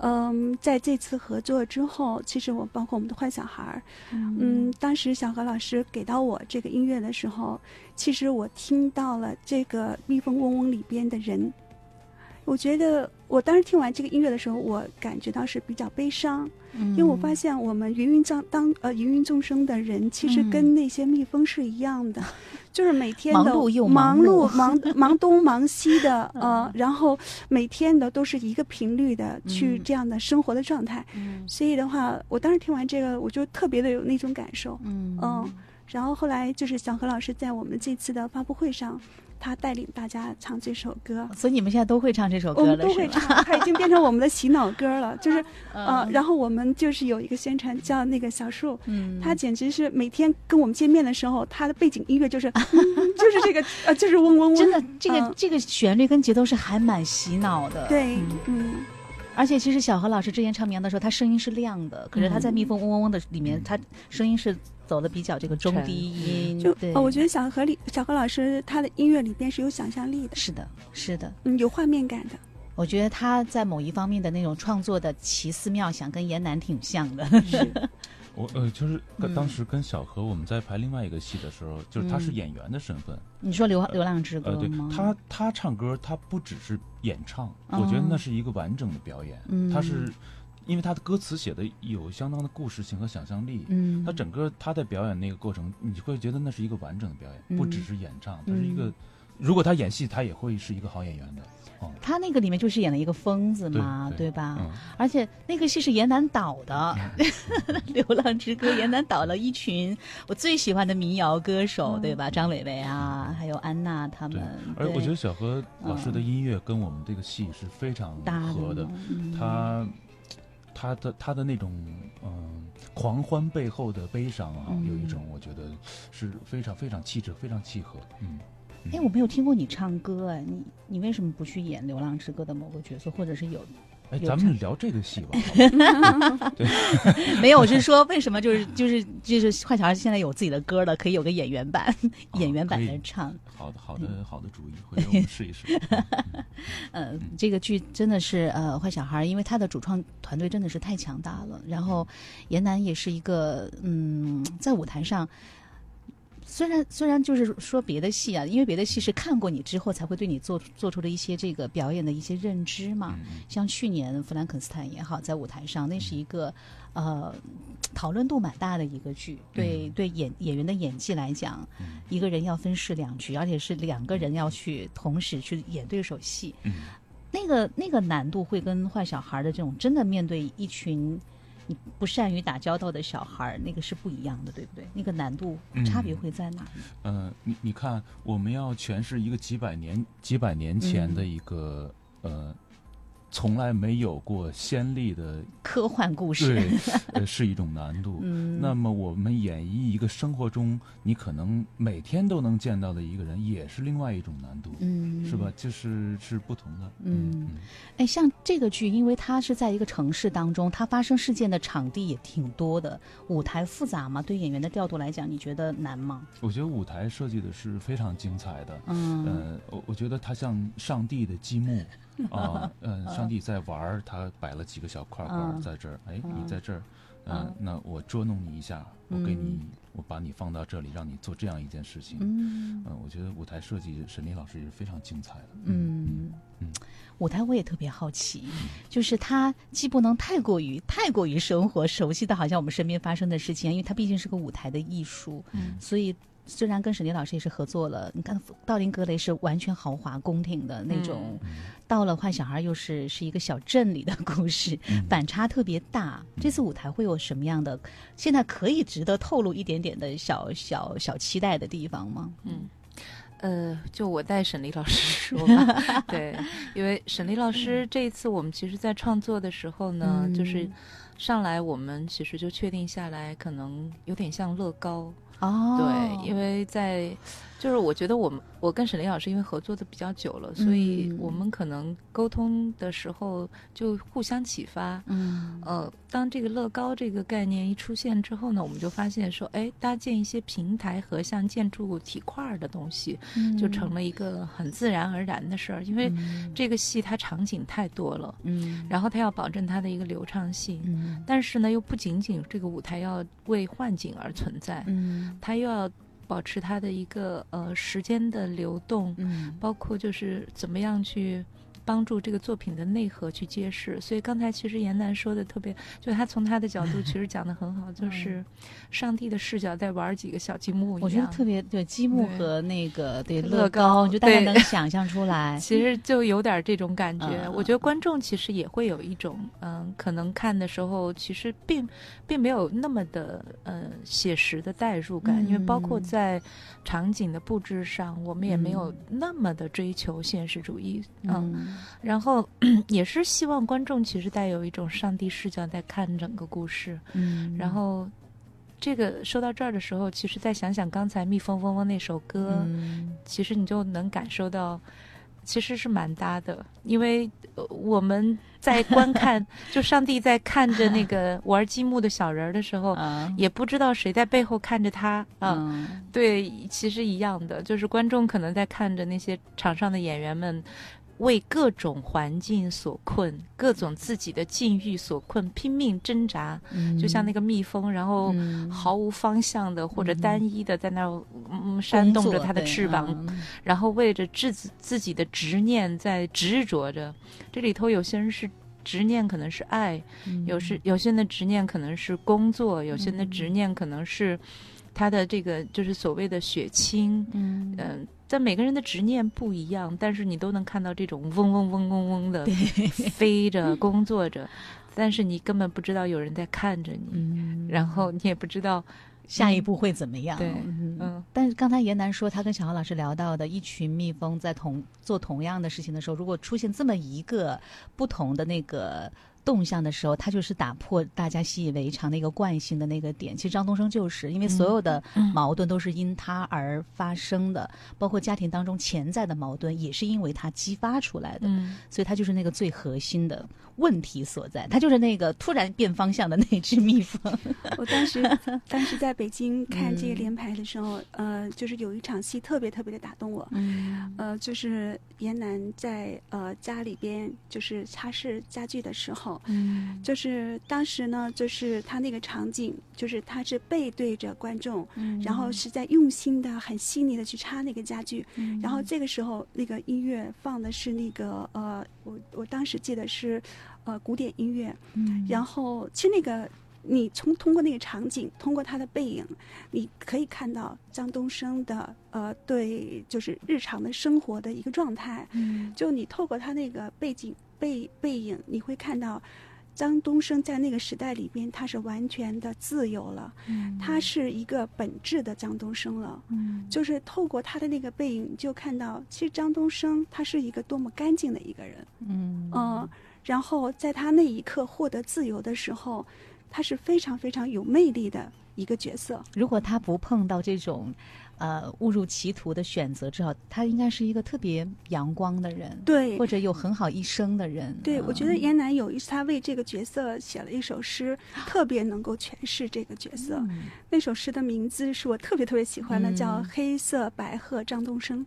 嗯，在这次合作之后，其实我包括我们的坏小孩儿，嗯，当时小何老师给到我这个音乐的时候，其实我听到了这个《蜜蜂嗡嗡》里边的人，我觉得我当时听完这个音乐的时候，我感觉到是比较悲伤，因因为我发现我们芸芸众当呃芸芸众生的人，其实嗯。跟那些蜜蜂是一样的，就是每天的忙碌又忙忙碌碌 忙忙东忙西的呃嗯，然后每天的都是一个频率的去嗯这样的生活的状态，嗯。所以的话，我当时听完这个，我就特别的有那种感受。嗯。嗯，然后后来就是小何老师在我们这次的发布会上，他带领大家唱这首歌。所以你们现在都会唱这首歌了，们都会是吧？唱，它已经变成我们的洗脑歌了。就是，呃，嗯然后我们就是有一个宣传叫那个小树，嗯，他简直是每天跟我们见面的时候，他的背景音乐就是，嗯就是这个，呃，就是嗡嗡嗡。真的这个嗯这个旋律跟节奏是还蛮洗脑的，对嗯，嗯，而且其实小何老师之前唱民谣的时候，他声音是亮的，可是他在《蜜蜂嗡嗡嗡》的里面，他声音是走的比较这个中低音，就对，呃，我觉得小何里小何老师他的音乐里边是有想象力的，是的，是的。嗯，有画面感的。我觉得他在某一方面的那种创作的奇思妙想，跟严楠挺像的。是 我呃，就是跟嗯当时跟小何我们在排另外一个戏的时候，就是他是嗯演员的身份，你说流《流浪之歌呃，》对吗？他他唱歌，他不只是演唱，哦我觉得那是一个完整的表演，嗯他是因为他的歌词写的有相当的故事性和想象力，嗯，他整个他在表演那个过程，你会觉得那是一个完整的表演，不嗯只是演唱，他是一个，如果他演戏，他也会是一个好演员的，哦，他那个里面就是演了一个疯子嘛，对对吧？嗯，而且那个戏是严南导的，《流浪之歌》严南导了一群我最喜欢的民谣歌手，对吧？张伟伟啊，还有安娜他们。，而我觉得小何老师的音乐跟我们这个戏是非常搭合的，嗯他他的他的那种嗯、狂欢背后的悲伤啊，嗯有一种我觉得是非常非常气质，非常契合。嗯，嗯哎，我没有听过你唱歌哎，你你为什么不去演《流浪之歌》的某个角色，或者是有哎，咱们聊这个戏吧。没有？我是说为什么就是就是就是坏小孩现在有自己的歌了，可以有个演员版，演员版的唱。好的，好的，好的主意，回头我们试一试。呃，这个剧真的是呃坏小孩，因为他的主创团队真的是太强大了。然后严楠也是一个嗯，在舞台上。虽然虽然就是说别的戏啊，因为别的戏是看过你之后才会对你做做出的一些这个表演的一些认知嘛，嗯。像去年弗兰肯斯坦也好，在舞台上那是一个呃讨论度蛮大的一个剧，对、嗯。对演演员的演技来讲，嗯一个人要分饰两角，而且是两个人要去同时去演对手戏，嗯。那个那个难度会跟坏小孩的这种真的面对一群你不善于打交道的小孩儿，那个是不一样的，对不对？那个难度嗯差别会在哪嗯？呃，你你看，我们要诠释一个几百年几百年前的一个、呃，从来没有过先例的，科幻故事，对，呃，是一种难度。嗯，那么我们演绎一个生活中你可能每天都能见到的一个人，也是另外一种难度，嗯，是吧？就是是不同的。嗯哎，像这个剧，因为它是在一个城市当中，它发生事件的场地也挺多的，舞台复杂嘛，对演员的调度来讲，你觉得难吗？我觉得舞台设计的是非常精彩的。嗯呃，我我觉得它像上帝的积木 啊，嗯，上帝在玩儿，他摆了几个小块块在这儿，哎，嗯你在这儿，嗯呃，那我捉弄你一下，我给你嗯，我把你放到这里，让你做这样一件事情。嗯。嗯，我觉得舞台设计沈林老师也是非常精彩的。嗯。嗯舞台我也特别好奇，就是它既不能太过于太过于生活熟悉的，好像我们身边发生的事情，因为它毕竟是个舞台的艺术，嗯。所以虽然跟沈林老师也是合作了，你看道林格雷是完全豪华宫廷的那种，嗯到了坏小孩又是是一个小镇里的故事，嗯反差特别大。这次舞台会有什么样的？现在可以值得透露一点点的小小小期待的地方吗？嗯，呃，就我带沈丽老师说吧，对，因为沈丽老师这一次我们其实，在创作的时候呢，嗯就是上来我们其实就确定下来，可能有点像乐高。哦，对，因为在，就是我觉得我们我跟沈凌老师因为合作的比较久了，所以嗯。我们可能沟通的时候就互相启发。嗯。呃，当这个乐高这个概念一出现之后呢，我们就发现说，哎，搭建一些平台和像建筑体块儿的东西，就成了一个很自然而然的事儿。因为这个戏它场景太多了，嗯，然后它要保证它的一个流畅性，嗯。但是呢，又不仅仅这个舞台要为幻景而存在，嗯。它又要保持它的一个呃时间的流动，嗯。包括就是怎么样去帮助这个作品的内核去揭示。所以刚才其实严楠说的特别，就他从他的角度其实讲的很好，就是上帝的视角在玩几个小积木一样。我觉得特别对积木和那个对乐乐高就大家能想象出来。其实就有点这种感觉。嗯我觉得观众其实也会有一种，嗯，可能看的时候其实并并没有那么的呃写实的代入感，因为包括嗯在场景的布置上，我们也没有嗯那么的追求现实主义，嗯，嗯然后 也是希望观众其实带有一种上帝视角在看整个故事，嗯，然后。这个说到这儿的时候，其实再想想刚才《蜜蜂嗡嗡》那首歌，嗯其实你就能感受到，其实是蛮搭的，因为、呃我们在观看，就上帝在看着那个玩积木的小人儿的时候，啊也不知道谁在背后看着他啊。嗯对，其实一样的，就是观众可能在看着那些场上的演员们。为各种环境所困，各种自己的境遇所困，拼命挣扎，嗯。就像那个蜜蜂，然后嗯。毫无方向的或者嗯。单一的在那儿嗯扇动着它的翅膀，嗯。然后为着自己自己的执念在执着着。这里头有些人是执念，可能是爱；嗯有时有些人的执念可能是工作；有些人的执念可能是他的这个就是所谓的血亲。嗯嗯，但每个人的执念不一样，但是你都能看到这种嗡嗡嗡嗡嗡的飞着工作着，但是你根本不知道有人在看着你，嗯，然后你也不知道，下一步会怎么样？对嗯嗯但是刚才严楠说，他跟小豪老师聊到的一群蜜蜂在同做同样的事情的时候，如果出现这么一个不同的那个动向的时候，他就是打破大家习以为常的一个惯性的那个点。其实张东升就是因为所有的嗯。矛盾都是因他而发生的，包括家庭当中潜在的矛盾也是因为他激发出来的，嗯。所以他就是那个最核心的问题所在。他就是那个突然变方向的那只蜜蜂。我当时 当时在北京看这个嗯联排的时候，呃，就是有一场戏特别特别的打动我，嗯呃，就是严楠在呃家里边就是擦拭家具的时候，嗯就是当时呢，就是他那个场景，就是他是背对着观众，嗯然后是在用心的、很细腻的去擦那个家具，嗯然后这个时候那个音乐放的是那个呃，我我当时记得是呃古典音乐，嗯。然后其实那个你从通过那个场景，通过他的背影，你可以看到张东升的呃对就是日常的生活的一个状态，嗯。就你透过他那个背景背背影，你会看到张东升在那个时代里边，他是完全的自由了，嗯他是一个本质的张东升了。嗯就是透过他的那个背影，你就看到其实张东升他是一个多么干净的一个人，嗯嗯，然后在他那一刻获得自由的时候，他是非常非常有魅力的一个角色。如果他不碰到这种，呃，误入歧途的选择之后，他应该是一个特别阳光的人，对。或者有很好一生的人。对，嗯。我觉得严楠有一次他为这个角色写了一首诗，特别能够诠释这个角色。嗯。那首诗的名字是我特别特别喜欢的，叫嗯《黑色白鹤张东升》。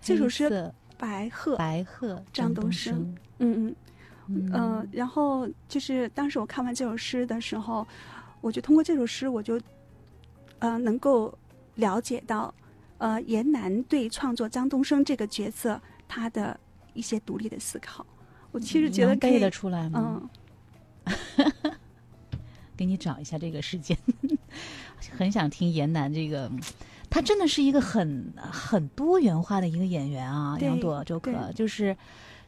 这首诗白鹤，白鹤张东升。升，嗯嗯。嗯。呃，然后就是当时我看完这首诗的时候，我就通过这首诗，我就呃能够了解到，呃，严楠对创作张东升这个角色他的一些独立的思考。我其实觉得可以得，出来吗？嗯，给你找一下这个时间，很想听严楠这个。他真的是一个很很多元化的一个演员啊，杨朵周可就是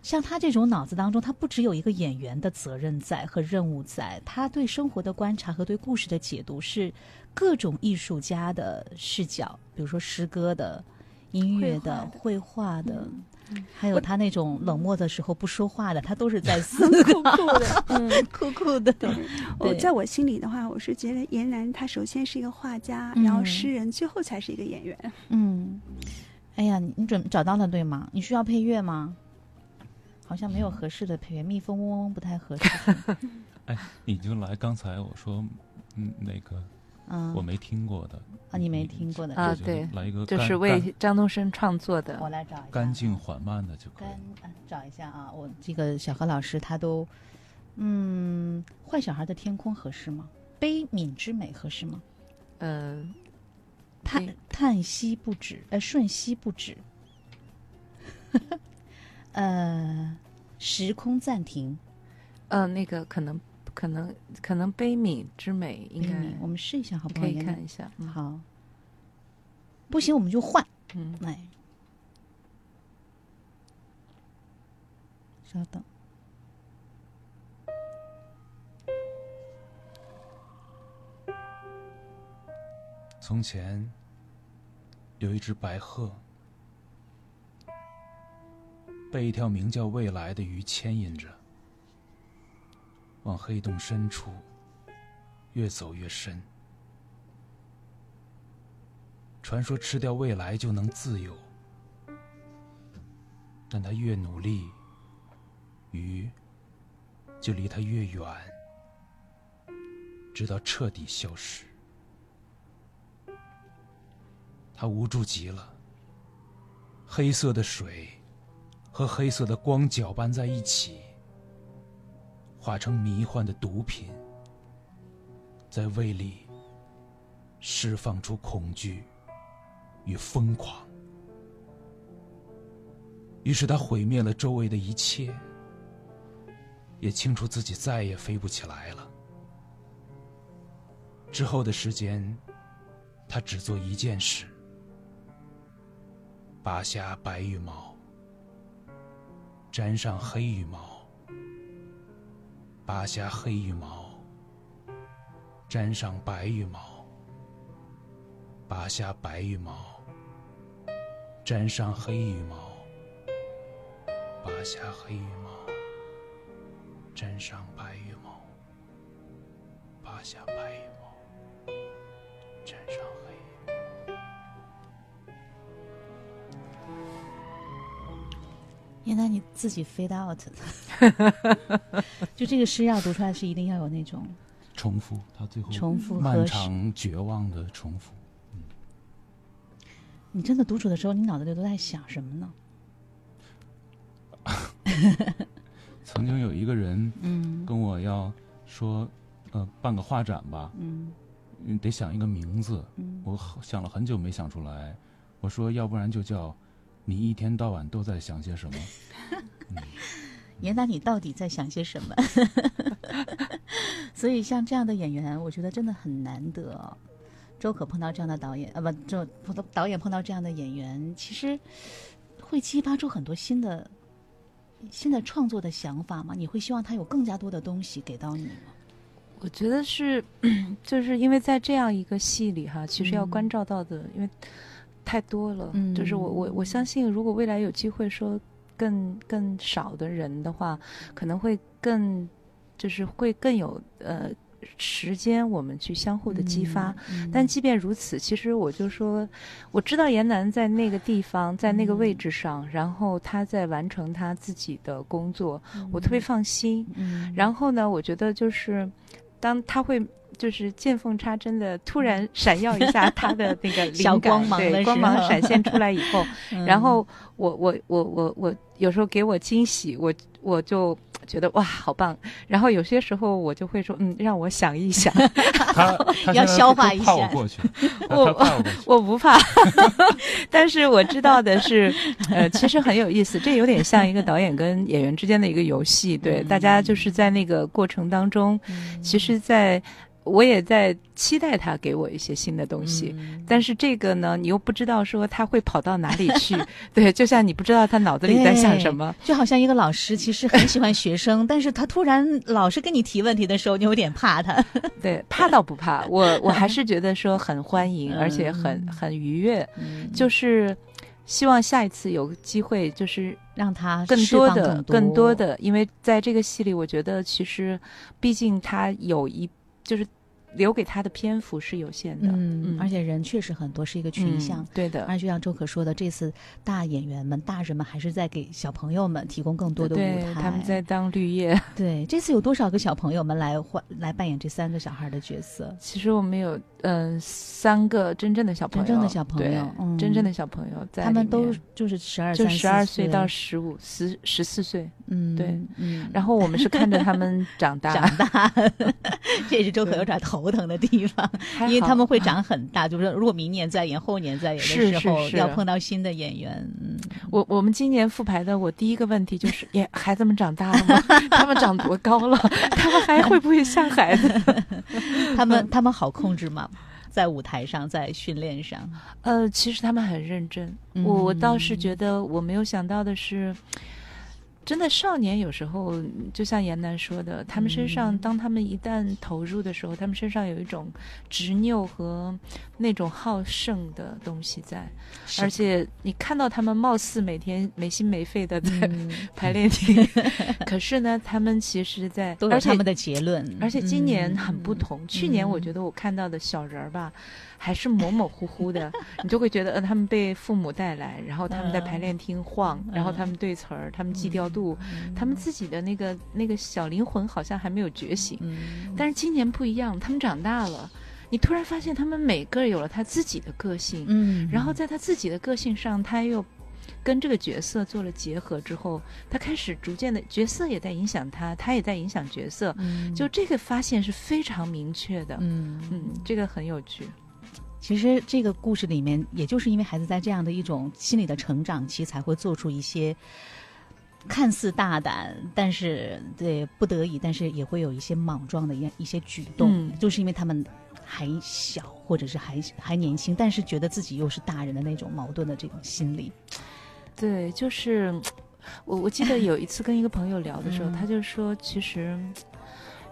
像他这种脑子当中，他不只有一个演员的责任在和任务在，他对生活的观察和对故事的解读是各种艺术家的视角，比如说诗歌的、音乐的、绘画的，嗯还有他那种冷漠的时候不说话的，他都是在思 酷酷的，嗯，酷酷的。我在我心里的话，我是觉得严楠他首先是一个画家，然后诗人，最后才是一个演员。嗯，哎呀，你准找到了对吗？你需要配乐吗？好像没有合适的配乐，蜜蜂嗡嗡不太合适。哎，你就来，刚才我说，嗯，那个，嗯，我没听过的啊，你没听过的啊，对，来一个，就是为张东升创作的，我来找一下，干净缓慢的就可以。干，找一下啊，我这个小何老师他都，嗯，坏小孩的天空合适吗？悲悯之美合适吗？呃，叹叹息不止，呃，瞬息不止，呃，时空暂停，呃，那个可能。可能可能悲悯之美应该，我们试一下好不好？可以看一下，好。不行我们就换，嗯，来，稍等。从前有一只白鹤，被一条名叫未来的鱼牵引着。往黑洞深处越走越深。传说吃掉未来就能自由，但他越努力，鱼就离他越远，直到彻底消失。他无助极了，黑色的水和黑色的光搅拌在一起。化成迷幻的毒品，在胃里释放出恐惧与疯狂。于是他毁灭了周围的一切，也清楚自己再也飞不起来了。之后的时间，他只做一件事：拔下白羽毛，沾上黑羽毛。拔下黑羽毛，沾上白羽毛；拔下白羽毛，沾上黑羽毛；拔下黑羽毛，沾上白羽毛；拔下原来你自己 fade out 的。就这个诗要读出来，是一定要有那种重复，他最后重复漫长绝望的重复。嗯，你真的独处的时候，你脑子里都在想什么呢？曾经有一个人，嗯，跟我要说，呃，办个画展吧，嗯，得想一个名字，嗯，我想了很久没想出来，我说要不然就叫你一天到晚都在想些什么。嗯严达，你到底在想些什么？所以像这样的演员，我觉得真的很难得。周可碰到这样的导演，啊不，就导演碰到这样的演员，其实会激发出很多新的、新的创作的想法吗？你会希望他有更加多的东西给到你吗？我觉得是，就是因为在这样一个戏里哈，其实要关照到的，因为太多了。嗯，就是我我我相信，如果未来有机会说。更更少的人的话，可能会更，就是会更有呃时间，我们去相互的激发。但即便如此，其实我就说，我知道严楠在那个地方，在那个位置上，然后他在完成他自己的工作，我特别放心。然后呢，我觉得就是当他会。就是见缝插针的，突然闪耀一下他的那个 小光芒，对光芒闪现出来以后，然后我我我我我有时候给我惊喜，我我就觉得哇好棒。然后有些时候我就会说，嗯，让我想一想，他要消化一下。我过去，我我不怕，但是我知道的是，呃，其实很有意思，这有点像一个导演跟演员之间的一个游戏，对，大家就是在那个过程当中，其实，在。我也在期待他给我一些新的东西，但是这个呢，你又不知道说他会跑到哪里去。对，就像你不知道他脑子里在想什么，就好像一个老师其实很喜欢学生，但是他突然老是跟你提问题的时候，你有点怕他。对，怕倒不怕，我我 还是觉得说很欢迎，而且很很愉悦，就是。希望下一次有机会就是让他更多的的更多的，因为在这个戏里，我觉得其实毕竟他有一就是。留给他的篇幅是有限的，嗯，而且人确实很多，是一个群像，对的。而且就像周可说的，这次大演员们、大人们还是在给小朋友们提供更多的舞台，他们在当绿叶。对，这次有多少个小朋友们来换来扮演这三个小孩的角色？其实我们有，嗯，三个真正的小朋友，真正的小朋友，真正的小朋友，在他们都就是十二、就十二岁到十五、十十四岁，嗯，对，嗯。然后我们是看着他们 长大，长大，这也是周可有点头。疼的地方，因为他们会长很大，就是如果明年再演，后年再演的时候，要碰到新的演员。嗯，我我们今年复排的，我第一个问题就是，耶，孩子们长大了吗？他们长多高了？他们还会不会像孩子？他们他们好控制吗？在舞台上，在训练上？呃，其实他们很认真。我我倒是觉得，我没有想到的是。真的少年有时候就像严楠说的，他们身上当他们一旦投入的时候，他们身上有一种执拗和那种好胜的东西在，而且你看到他们貌似每天没心没肺的在 排练厅，可是呢，他们其实在都有他们的结论，而且今年很不同。去年我觉得我看到的小人儿吧。还是模模糊糊的，你就会觉得，呃，他们被父母带来，然后他们在排练厅晃，然后他们对词儿，他们记调度，他们自己的那个那个小灵魂好像还没有觉醒。但是今年不一样，他们长大了，你突然发现他们每个有了他自己的个性，嗯，然后在他自己的个性上，他又跟这个角色做了结合之后，他开始逐渐的角色也在影响他，他也在影响角色，就这个发现是非常明确的，嗯。嗯，这个很有趣。其实这个故事里面，也就是因为孩子在这样的一种心理的成长期，才会做出一些看似大胆，但是对不得已，但是也会有一些莽撞的一一些举动，就是因为他们还小，或者是还还年轻，但是觉得自己又是大人的那种矛盾的这种心理。对，就是我我记得有一次跟一个朋友聊的时候，他就说，其实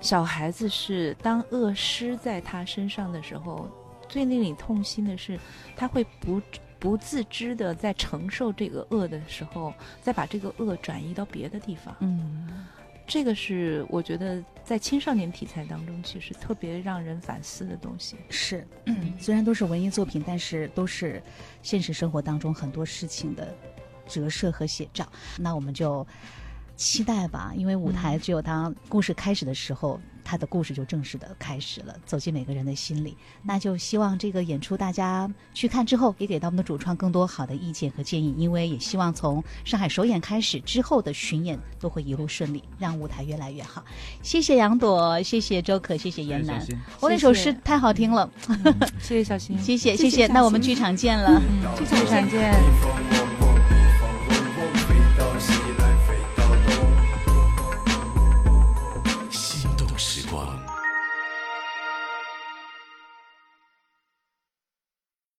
小孩子是当恶施在他身上的时候。最令你痛心的是，他会不不自知的在承受这个恶的时候，再把这个恶转移到别的地方。嗯，这个是我觉得在青少年题材当中，其实特别让人反思的东西。是，虽然都是文艺作品，但是都是现实生活当中很多事情的折射和写照。那我们就期待吧，因为舞台只有当故事开始的时候。他的故事就正式的开始了，走进每个人的心里。那就希望这个演出大家去看之后，也给到我们的主创更多好的意见和建议。因为也希望从上海首演开始之后的巡演都会一路顺利，让舞台越来越好。谢谢杨朵，谢谢周可，谢谢严楠。我那首诗太好听了，谢谢小新，谢谢谢谢。那我们剧场见了，剧场见。